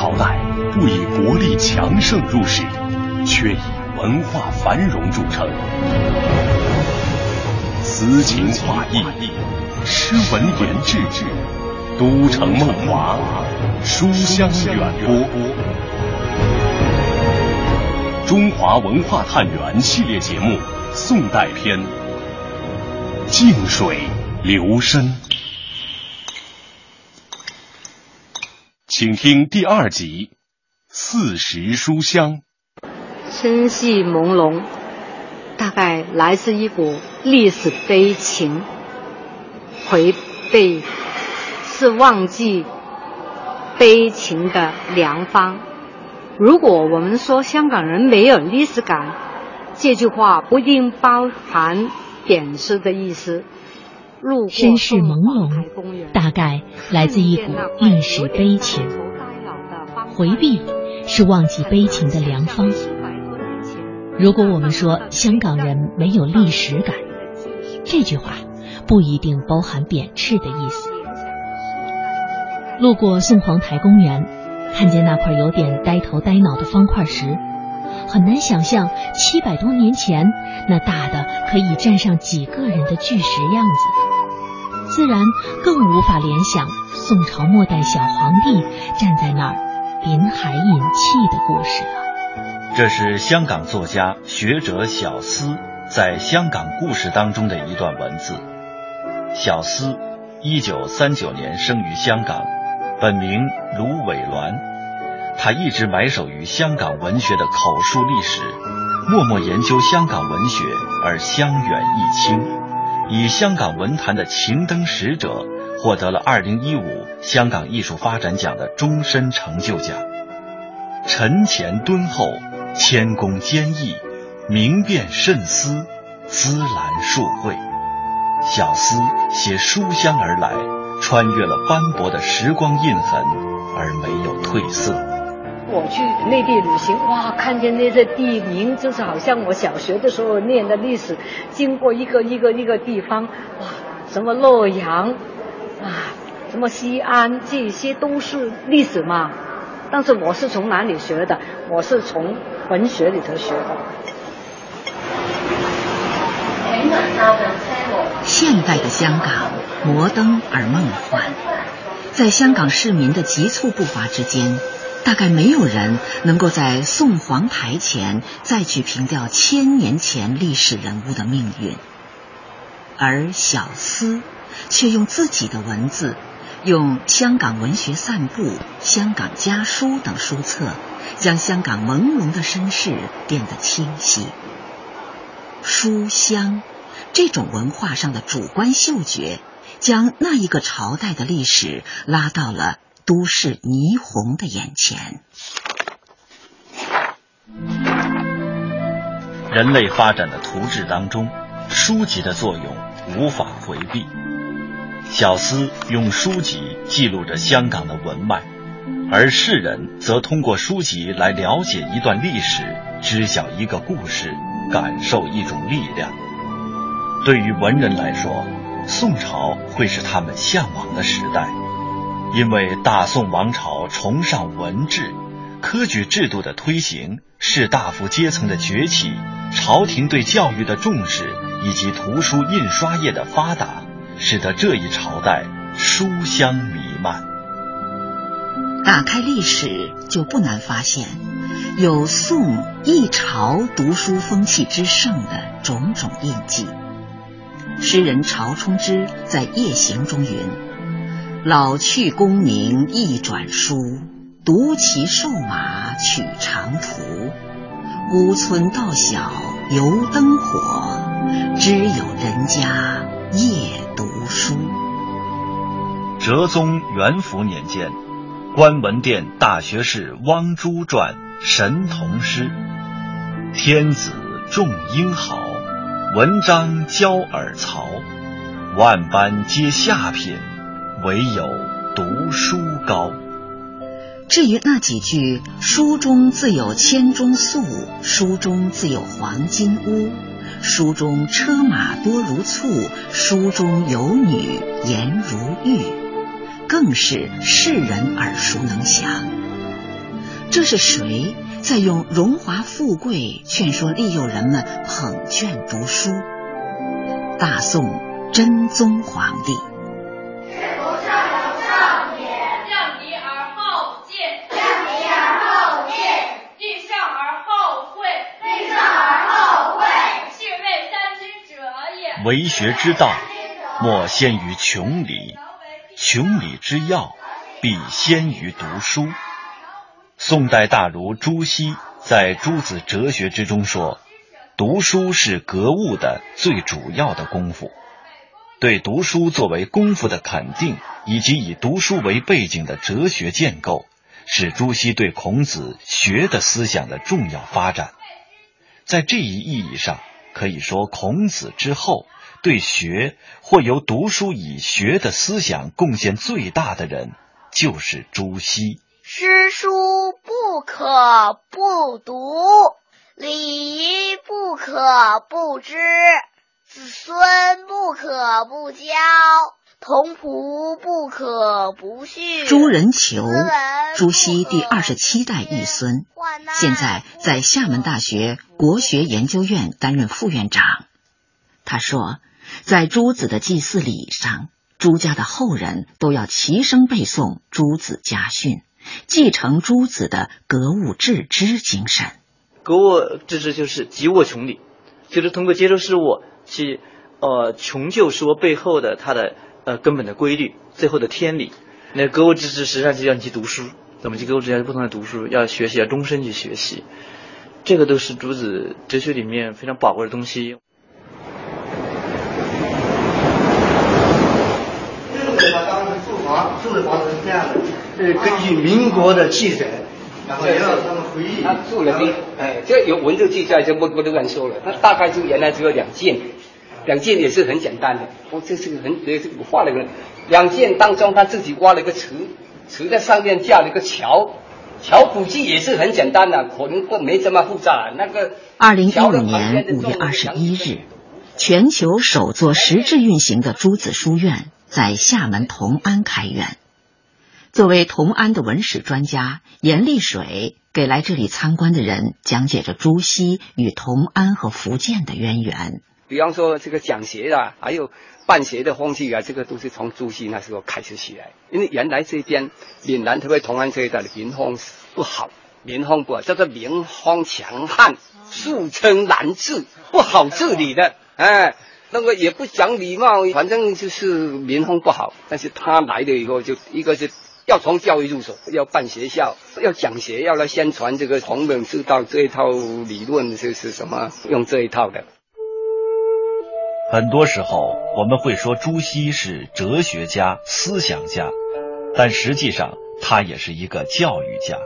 朝代不以国力强盛入世，却以文化繁荣著称。词情画意，诗文言志，都城梦华，书香远播。中华文化探源系列节目《宋代篇》，静水流深，请听第二集《四时书香》。春气朦胧，大概来自一股历史悲情。回避是忘记悲情的良方。如果我们说香港人没有历史感，这句话不一定包含贬斥的意思。身世朦胧，大概来自一股历史悲情。回避是忘记悲情的良方。如果我们说香港人没有历史感，这句话不一定包含贬斥的意思。路过宋皇台公园。看见那块有点呆头呆脑的方块石，很难想象七百多年前那大的可以站上几个人的巨石样子，自然更无法联想宋朝末代小皇帝站在那儿临海饮气的故事了。这是香港作家学者小思在《香港故事》当中的一段文字。小思，一九三九年生于香港，本名卢伟銮。他一直埋首于香港文学的口述历史，默默研究香港文学而香远益清，以香港文坛的情灯使者获得了二零一五香港艺术发展奖的终身成就奖。沉潜敦厚，谦恭坚毅，明辨慎思，滋兰树慧。小思携书香而来，穿越了斑驳的时光印痕，而没有褪色。我去内地旅行，哇，看见那些地名，就是好像我小学的时候念的历史，经过一个一个一个地方，哇，什么洛阳，啊，什么西安，这些都是历史嘛。但是我是从哪里学的？我是从文学里头学的。现代的香港，摩登而梦幻，在香港市民的急促步伐之间。大概没有人能够在宋皇台前再去凭吊千年前历史人物的命运，而小思却用自己的文字，用《香港文学散步》《香港家书》等书册，将香港朦胧的身世变得清晰。书香这种文化上的主观嗅觉，将那一个朝代的历史拉到了。都市霓虹的眼前，人类发展的图志当中，书籍的作用无法回避。小思用书籍记录着香港的文脉，而世人则通过书籍来了解一段历史，知晓一个故事，感受一种力量。对于文人来说，宋朝会是他们向往的时代。因为大宋王朝崇尚文治，科举制度的推行，士大夫阶层的崛起，朝廷对教育的重视，以及图书印刷业的发达，使得这一朝代书香弥漫。打开历史，就不难发现，有宋一朝读书风气之盛的种种印记。诗人曹冲之在《夜行》中云。老去功名一转书，独骑瘦马取长途。孤村道小油灯火，只有人家夜读书。哲宗元符年间，观文殿大学士汪洙撰《神童诗》：天子重英豪，文章教尔曹，万般皆下品。唯有读书高。至于那几句“书中自有千钟粟，书中自有黄金屋，书中车马多如簇，书中有女颜如玉”，更是世人耳熟能详。这是谁在用荣华富贵劝说利诱人们捧卷读书？大宋真宗皇帝。为学之道，莫先于穷理；穷理之要，必先于读书。宋代大儒朱熹在《朱子哲学》之中说：“读书是格物的最主要的功夫。”对读书作为功夫的肯定，以及以读书为背景的哲学建构，是朱熹对孔子学的思想的重要发展。在这一意义上，可以说孔子之后。对学或由读书以学的思想贡献最大的人，就是朱熹。诗书不可不读，礼仪不可不知，子孙不可不教，童仆不可不训。朱人求，朱熹第二十七代玉孙，现在在厦门大学国学研究院担任副院长。他说。在朱子的祭祀礼上，朱家的后人都要齐声背诵朱子家训，继承朱子的格物致知精神。格物致知就是急物穷理，就是通过接受事物去呃穷究说背后的它的呃根本的规律，最后的天理。那格物致知实际上就要你去读书，怎么去格物致知？不同的读书，要学习，要终身去学习。这个都是朱子哲学里面非常宝贵的东西。住的房子是这样的，呃，根据民国的记载，然后也让他们回忆。他住了的，哎，这有文字记载就不不都敢说了。他大概就原来只有两件，两件也是很简单的。哦，这是个很，这个画了个两件当中，他自己挖了一个池，池在上面架了一个桥，桥估计也是很简单的，可能不没这么复杂。那个二零一五年五月二十一日，全球首座实质运行的朱子书院。在厦门同安开园，作为同安的文史专家，严立水给来这里参观的人讲解着朱熹与同安和福建的渊源。比方说，这个讲学啊，还有办学的风气啊，这个都是从朱熹那时候开始起来。因为原来这边闽南特别同安这一带的民风不好，民风不好，叫做民风强悍，素称难治，不好治理的，哎。那个也不讲礼貌，反正就是民风不好。但是他来了以后，就一个是要从教育入手，要办学校，要讲学，要来宣传这个同门之道这一套理论，是是什么？用这一套的。很多时候我们会说朱熹是哲学家、思想家，但实际上他也是一个教育家。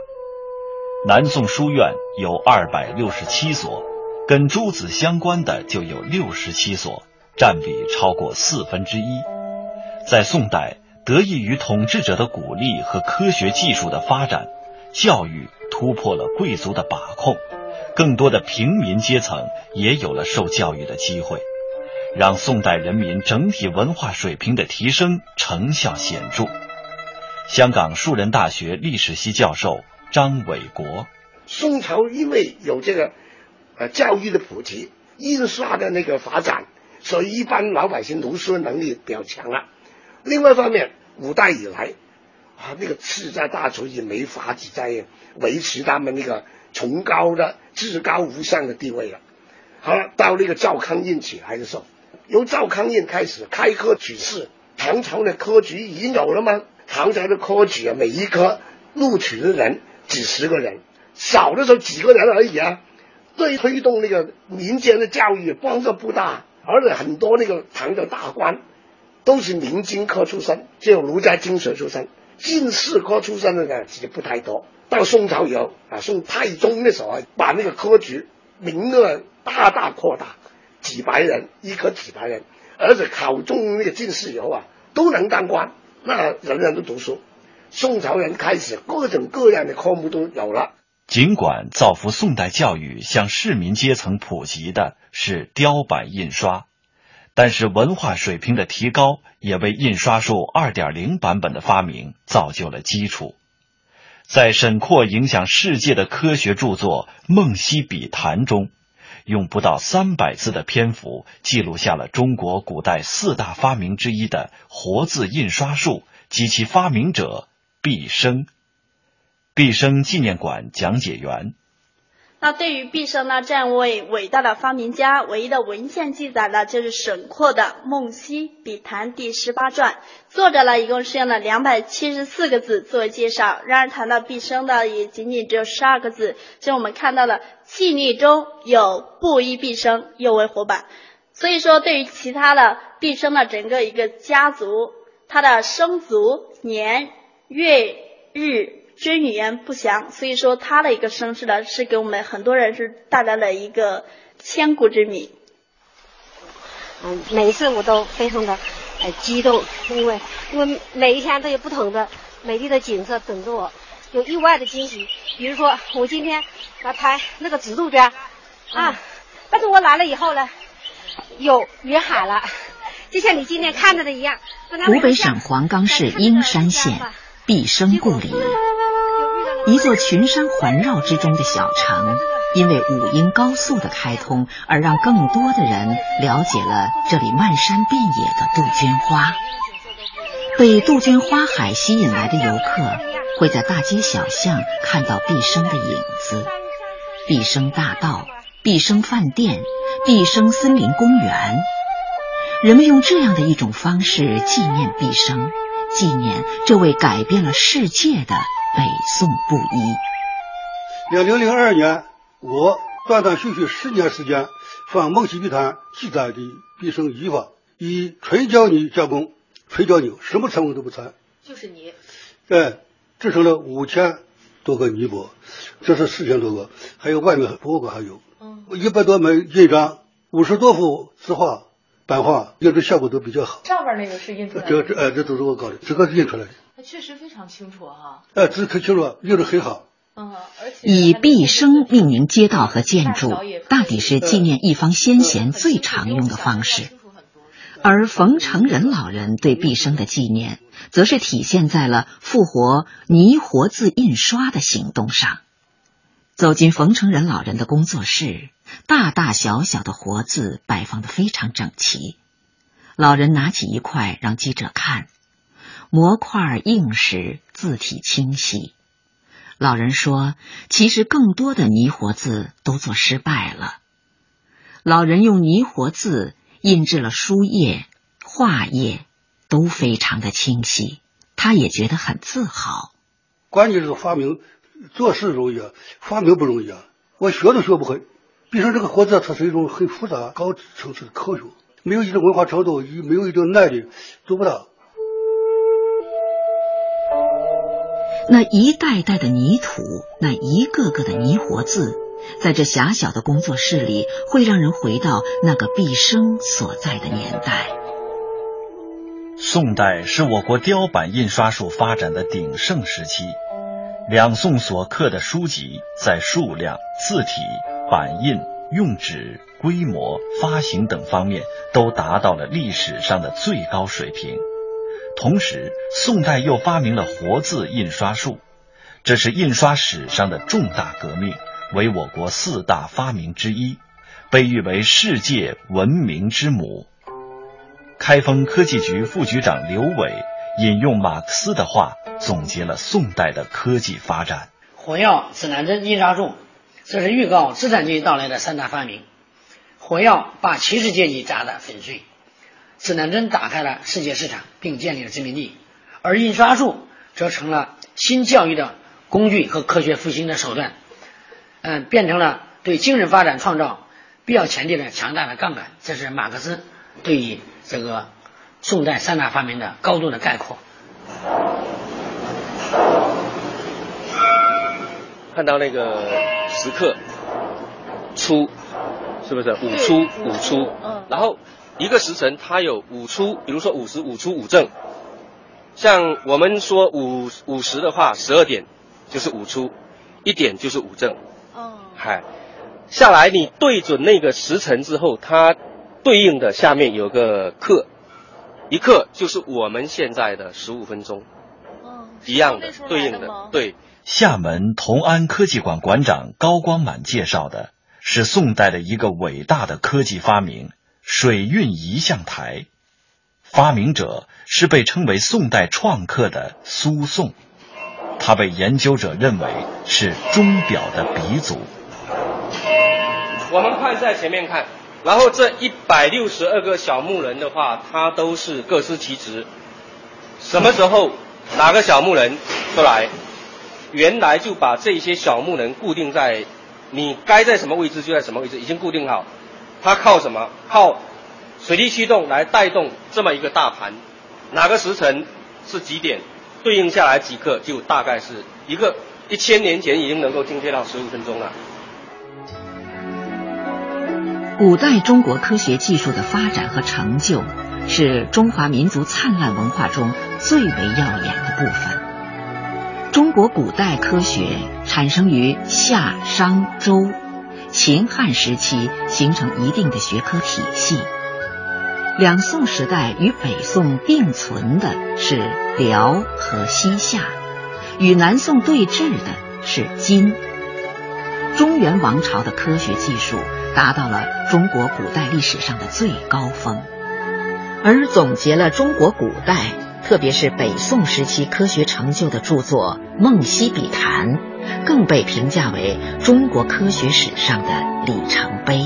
南宋书院有二百六十七所，跟朱子相关的就有六十七所。占比超过四分之一。在宋代，得益于统治者的鼓励和科学技术的发展，教育突破了贵族的把控，更多的平民阶层也有了受教育的机会，让宋代人民整体文化水平的提升成效显著。香港树人大学历史系教授张伟国：宋朝因为有这个呃教育的普及，印刷的那个发展。所以，一般老百姓读书能力比较强了。另外一方面，五代以来，啊，那个世家大族也没法子在维持他们那个崇高的、至高无上的地位了。好了，到那个赵匡胤起来的时候，由赵匡胤开始开科取士，唐朝的科举已经有了吗？唐朝的科举啊，每一科录取的人几十个人，少的时候几个人而已啊。对推动那个民间的教育帮助不大。而且很多那个唐的大官都是明经科出身，只有儒家经学出身，进士科出身的呢其实不太多。到宋朝以后啊，宋太宗的时候，把那个科举名额大大扩大，几百人一科几百人，而且考中那个进士以后啊，都能当官，那人人都读书。宋朝人开始各种各样的科目都有了。尽管造福宋代教育向市民阶层普及的是雕版印刷，但是文化水平的提高也为印刷术2.0版本的发明造就了基础。在沈括影响世界的科学著作《梦溪笔谈》中，用不到三百字的篇幅记录下了中国古代四大发明之一的活字印刷术及其发明者毕生。毕生纪念馆讲解员。那对于毕生呢这样一位伟大的发明家，唯一的文献记载呢，就是沈括的《梦溪笔谈》第十八传，作者呢一共是用了两百七十四个字作为介绍。然而谈到毕生的，也仅仅只有十二个字，就我们看到了“气力中有布衣毕生”又为活版。所以说，对于其他的毕生的整个一个家族，他的生卒年月日。君语言不详，所以说他的一个身世呢，是给我们很多人是带来了一个千古之谜。嗯，每一次我都非常的呃激动，因为因为每一天都有不同的美丽的景色等着我，有意外的惊喜。比如说我今天来拍那个紫杜鹃啊，但是我来了以后呢，有云海了，就像你今天看到的一样。湖北省黄冈市英山县毕生故里。一座群山环绕之中的小城，因为武英高速的开通，而让更多的人了解了这里漫山遍野的杜鹃花。被杜鹃花海吸引来的游客，会在大街小巷看到毕生的影子：毕生大道、毕生饭店、毕生森林公园。人们用这样的一种方式纪念毕生，纪念这位改变了世界的。北宋布衣。两零零二年，我断断续续十年时间，放《梦溪笔谈》记载的毕生衣法，以纯胶泥加工，纯胶泥什么成分都不掺，就是泥。哎，制成了五千多个泥钵，这是四千多个，还有外面博物馆还有，嗯，一百多枚印章，五十多幅字画、版画，印制效果都比较好。上面那个是印出来的。这这哎，这都是我搞的，这个是印出来的。确实非常清楚哈，哎，这可清楚，用的很好。嗯，而且以毕生命名街道和建筑，大抵是纪念一方先贤最常用的方式。而冯承仁老人对毕生的纪念，则是体现在了复活泥活字印刷的行动上。走进冯承仁老人的工作室，大大小小的活字摆放的非常整齐。老人拿起一块让记者看。模块硬实，字体清晰。老人说：“其实更多的泥活字都做失败了。老人用泥活字印制了书页、画页，都非常的清晰。他也觉得很自豪。关键是发明，做事容易啊，发明不容易啊。我学都学不会。毕竟这个活字，它是一种很复杂、高层次的科学，没有一定文化程度，没有一定耐力，做不到。”那一袋袋的泥土，那一个个的泥活字，在这狭小的工作室里，会让人回到那个毕生所在的年代。宋代是我国雕版印刷术发展的鼎盛时期，两宋所刻的书籍在数量、字体、版印、用纸、规模、发行等方面都达到了历史上的最高水平。同时，宋代又发明了活字印刷术，这是印刷史上的重大革命，为我国四大发明之一，被誉为世界文明之母。开封科技局副局长刘伟引用马克思的话，总结了宋代的科技发展：火药、指南针、印刷术，这是预告资产阶级到来的三大发明。火药把骑士阶级砸得粉碎。指南针打开了世界市场，并建立了殖民地，而印刷术则成了新教育的工具和科学复兴的手段，嗯，变成了对精神发展创造必要前提的强大的杠杆。这是马克思对于这个宋代三大发明的高度的概括。看到那个时刻出，是不是五出五出？嗯，然后。一个时辰它有五出，比如说五十五出五正，像我们说五五十的话，十二点就是五出，一点就是五正。哦，嗨，下来你对准那个时辰之后，它对应的下面有个刻，一刻就是我们现在的十五分钟。哦，一样的对应的对，厦门同安科技馆馆长高光满介绍的是宋代的一个伟大的科技发明——水运仪象台。发明者是被称为宋代创客的苏颂，他被研究者认为是钟表的鼻祖。我们看在前面看，然后这一百六十二个小木人的话，它都是各司其职。什么时候哪个小木人出来？原来就把这些小木人固定在你该在什么位置就在什么位置，已经固定好。它靠什么？靠水力驱动来带动这么一个大盘。哪个时辰是几点？对应下来几刻，就大概是一个一千年前已经能够精确到十五分钟了。古代中国科学技术的发展和成就，是中华民族灿烂文化中最为耀眼的部分。中国古代科学产生于夏、商、周、秦汉时期，形成一定的学科体系。两宋时代与北宋并存的是辽和西夏，与南宋对峙的是金。中原王朝的科学技术达到了中国古代历史上的最高峰，而总结了中国古代，特别是北宋时期科学成就的著作《梦溪笔谈》，更被评价为中国科学史上的里程碑。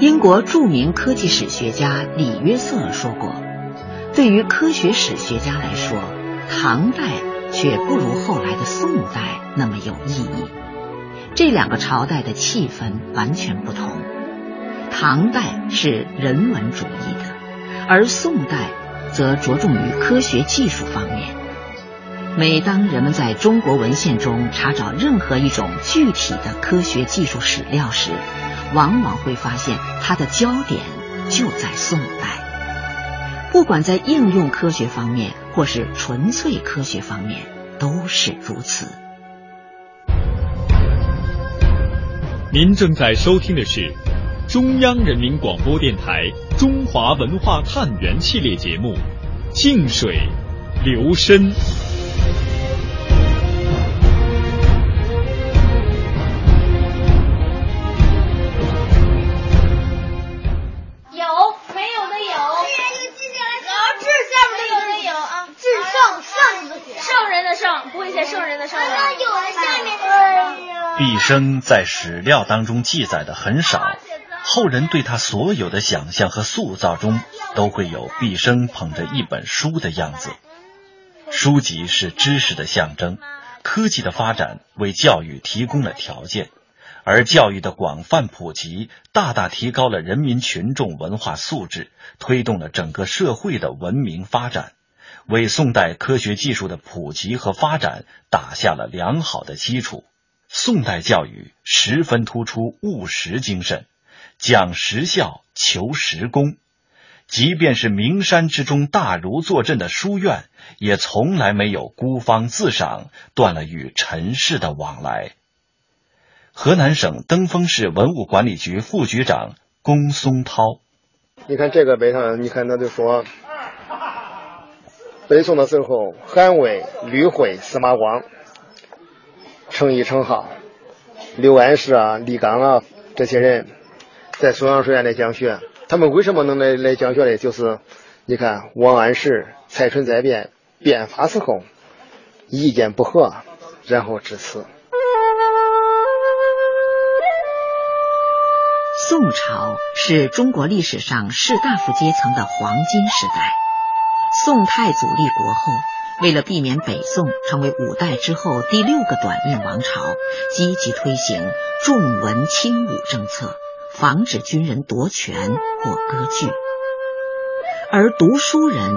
英国著名科技史学家李约瑟说过：“对于科学史学家来说，唐代。”却不如后来的宋代那么有意义。这两个朝代的气氛完全不同。唐代是人文主义的，而宋代则着重于科学技术方面。每当人们在中国文献中查找任何一种具体的科学技术史料时，往往会发现它的焦点就在宋代。不管在应用科学方面，或是纯粹科学方面，都是如此。您正在收听的是中央人民广播电台中华文化探源系列节目《静水流深》。毕生在史料当中记载的很少，后人对他所有的想象和塑造中，都会有毕生捧着一本书的样子。书籍是知识的象征，科技的发展为教育提供了条件，而教育的广泛普及，大大提高了人民群众文化素质，推动了整个社会的文明发展，为宋代科学技术的普及和发展打下了良好的基础。宋代教育十分突出务实精神，讲实效，求实功。即便是名山之中大儒坐镇的书院，也从来没有孤芳自赏，断了与尘世的往来。河南省登封市文物管理局副局长龚松涛，你看这个碑上，你看他就说，北宋的时候，韩魏、吕惠、司马光。成一成号，刘安世啊、李纲啊这些人，在松阳书院来讲学。他们为什么能来来讲学呢？就是你看王安石、蔡春在变变法时候意见不合，然后致辞。宋朝是中国历史上士大夫阶层的黄金时代。宋太祖立国后。为了避免北宋成为五代之后第六个短命王朝，积极推行重文轻武政策，防止军人夺权或割据。而读书人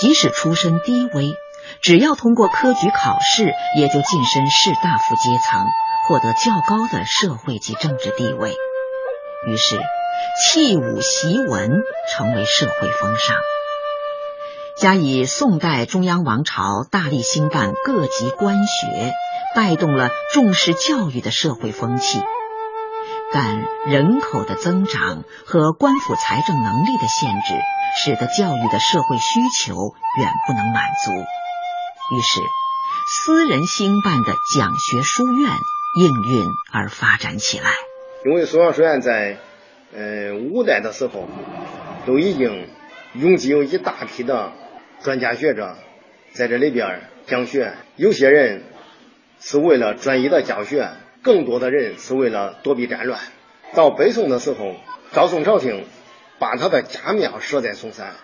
即使出身低微，只要通过科举考试，也就晋升士大夫阶层，获得较高的社会及政治地位。于是，弃武习文成为社会风尚。加以宋代中央王朝大力兴办各级官学，带动了重视教育的社会风气。但人口的增长和官府财政能力的限制，使得教育的社会需求远不能满足。于是，私人兴办的讲学书院应运而发展起来。因为松阳书院在呃五代的时候都已经涌集有一大批的专家学者在这里边讲学，有些人是为了专一的教学，更多的人是为了躲避战乱。到北宋的时候，赵宋朝廷把他的家庙设在嵩山，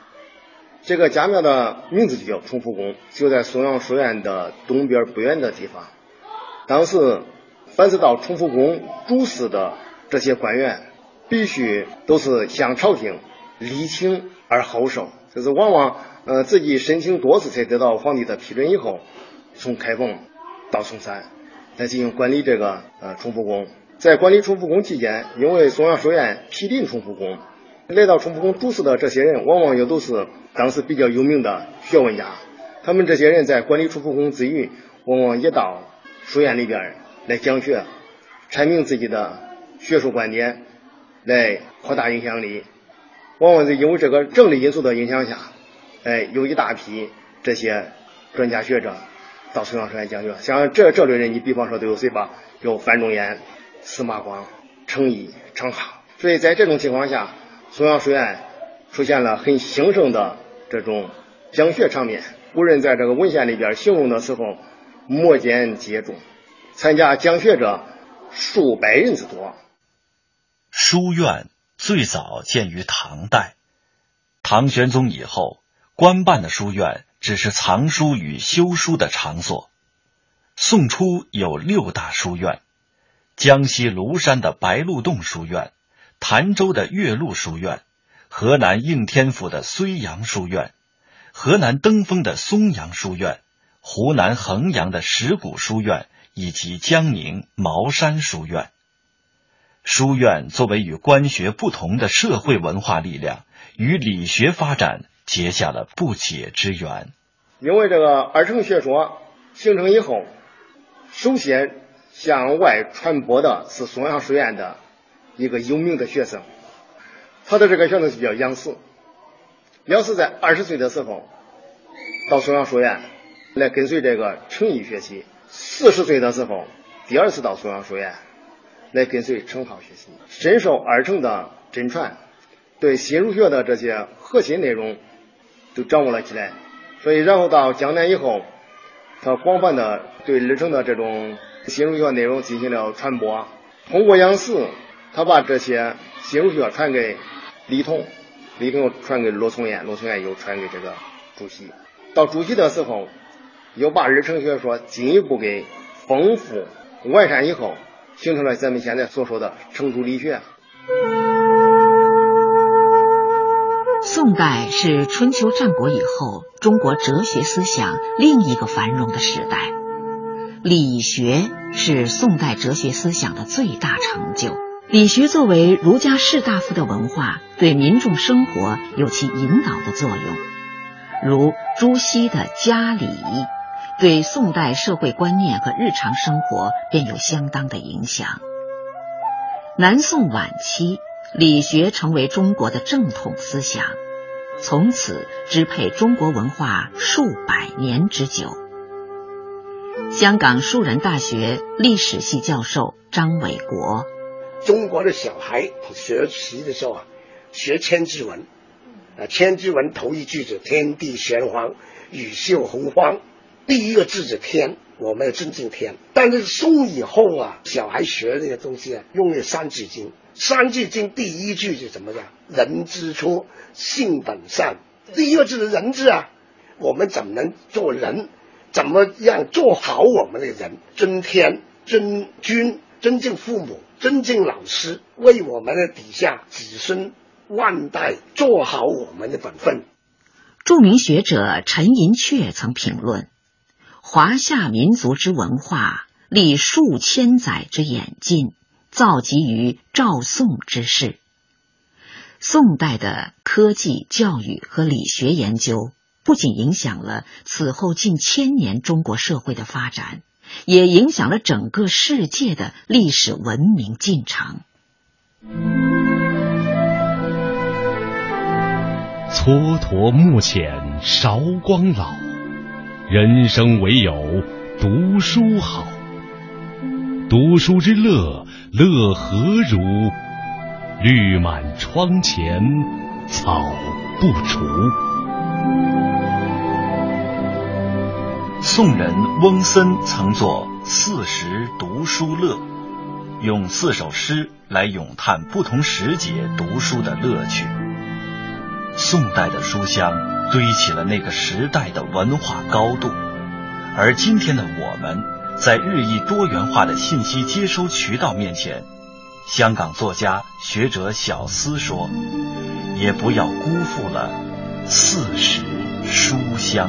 这个家庙的名字就叫崇福宫，就在松阳书院的东边不远的地方。当时凡是到崇福宫主事的这些官员，必须都是向朝廷礼请而后受，就是往往呃自己申请多次才得到皇帝的批准以后，从开封到嵩山来进行管理这个呃崇福宫。在管理崇福宫期间，因为松阳书院毗邻崇福宫，来到崇福宫主事的这些人，往往也都是当时比较有名的学问家。他们这些人在管理崇福宫之余，往往也到书院里边来讲学，阐明自己的学术观点，来扩大影响力。往往是因为这个政治因素的影响下，哎，有一大批这些专家学者到松阳书院讲学。像这这类人，你比方说都有谁吧？有范仲淹。司马光、程颐、程颢，所以在这种情况下，松阳书院出现了很兴盛的这种讲学场面。古人在这个文献里边形容的时候，摩肩接踵，参加讲学者数百人之多。书院最早建于唐代，唐玄宗以后，官办的书院只是藏书与修书的场所。宋初有六大书院。江西庐山的白鹿洞书院，潭州的岳麓书院，河南应天府的睢阳书院，河南登封的松阳书院，湖南衡阳的石鼓书院，以及江宁茅山书院。书院作为与官学不同的社会文化力量，与理学发展结下了不解之缘。因为这个二程学说形成以后，首先。向外传播的是松阳书院的一个有名的学生，他的这个学生就叫杨时。杨时在二十岁的时候到松阳书院来跟随这个程颐学习，四十岁的时候第二次到松阳书院来跟随程颢学习，深受二程的真传，对新儒学的这些核心内容都掌握了起来。所以，然后到江南以后，他广泛的对二程的这种。新儒学内容进行了传播，通过杨时，他把这些新儒学传给李统，李统传给罗从彦，罗从彦又传给这个朱熹。到朱熹的时候，又把二程学说进一步给丰富完善以后，形成了咱们现在所说的程朱理学。宋代是春秋战国以后中国哲学思想另一个繁荣的时代。理学是宋代哲学思想的最大成就。理学作为儒家士大夫的文化，对民众生活有其引导的作用。如朱熹的家礼，对宋代社会观念和日常生活便有相当的影响。南宋晚期，理学成为中国的正统思想，从此支配中国文化数百年之久。香港树人大学历史系教授张伟国：中国的小孩学习的时候啊，学千字文，啊，千字文头一句子“天地玄黄，宇宙洪荒”，第一个字是“天”，我们要尊敬天。但是宋以后啊，小孩学那个东西啊，用的《三字经》，《三字经》第一句是怎么样？“人之初，性本善。”第一个字是“人”字啊，我们怎么能做人？怎么样做好我们的人？尊天、尊君、尊敬父母、尊敬老师，为我们的底下子孙万代做好我们的本分。著名学者陈寅恪曾评论：“华夏民族之文化，历数千载之演进，造极于赵宋之世。宋代的科技、教育和理学研究。”不仅影响了此后近千年中国社会的发展，也影响了整个世界的历史文明进程。蹉跎暮浅韶光老，人生唯有读书好。读书之乐，乐何如？绿满窗前草不除。宋人翁森曾作《四时读书乐》，用四首诗来咏叹不同时节读书的乐趣。宋代的书香堆起了那个时代的文化高度，而今天的我们，在日益多元化的信息接收渠道面前，香港作家学者小思说：“也不要辜负了四时书香。”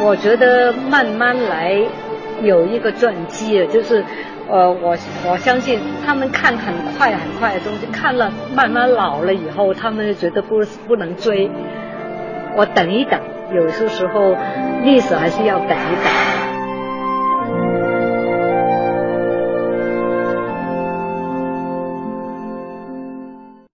我觉得慢慢来有一个转机，就是呃，我我相信他们看很快很快的东西，看了慢慢老了以后，他们就觉得不不能追。我等一等，有些时候历史还是要等一等。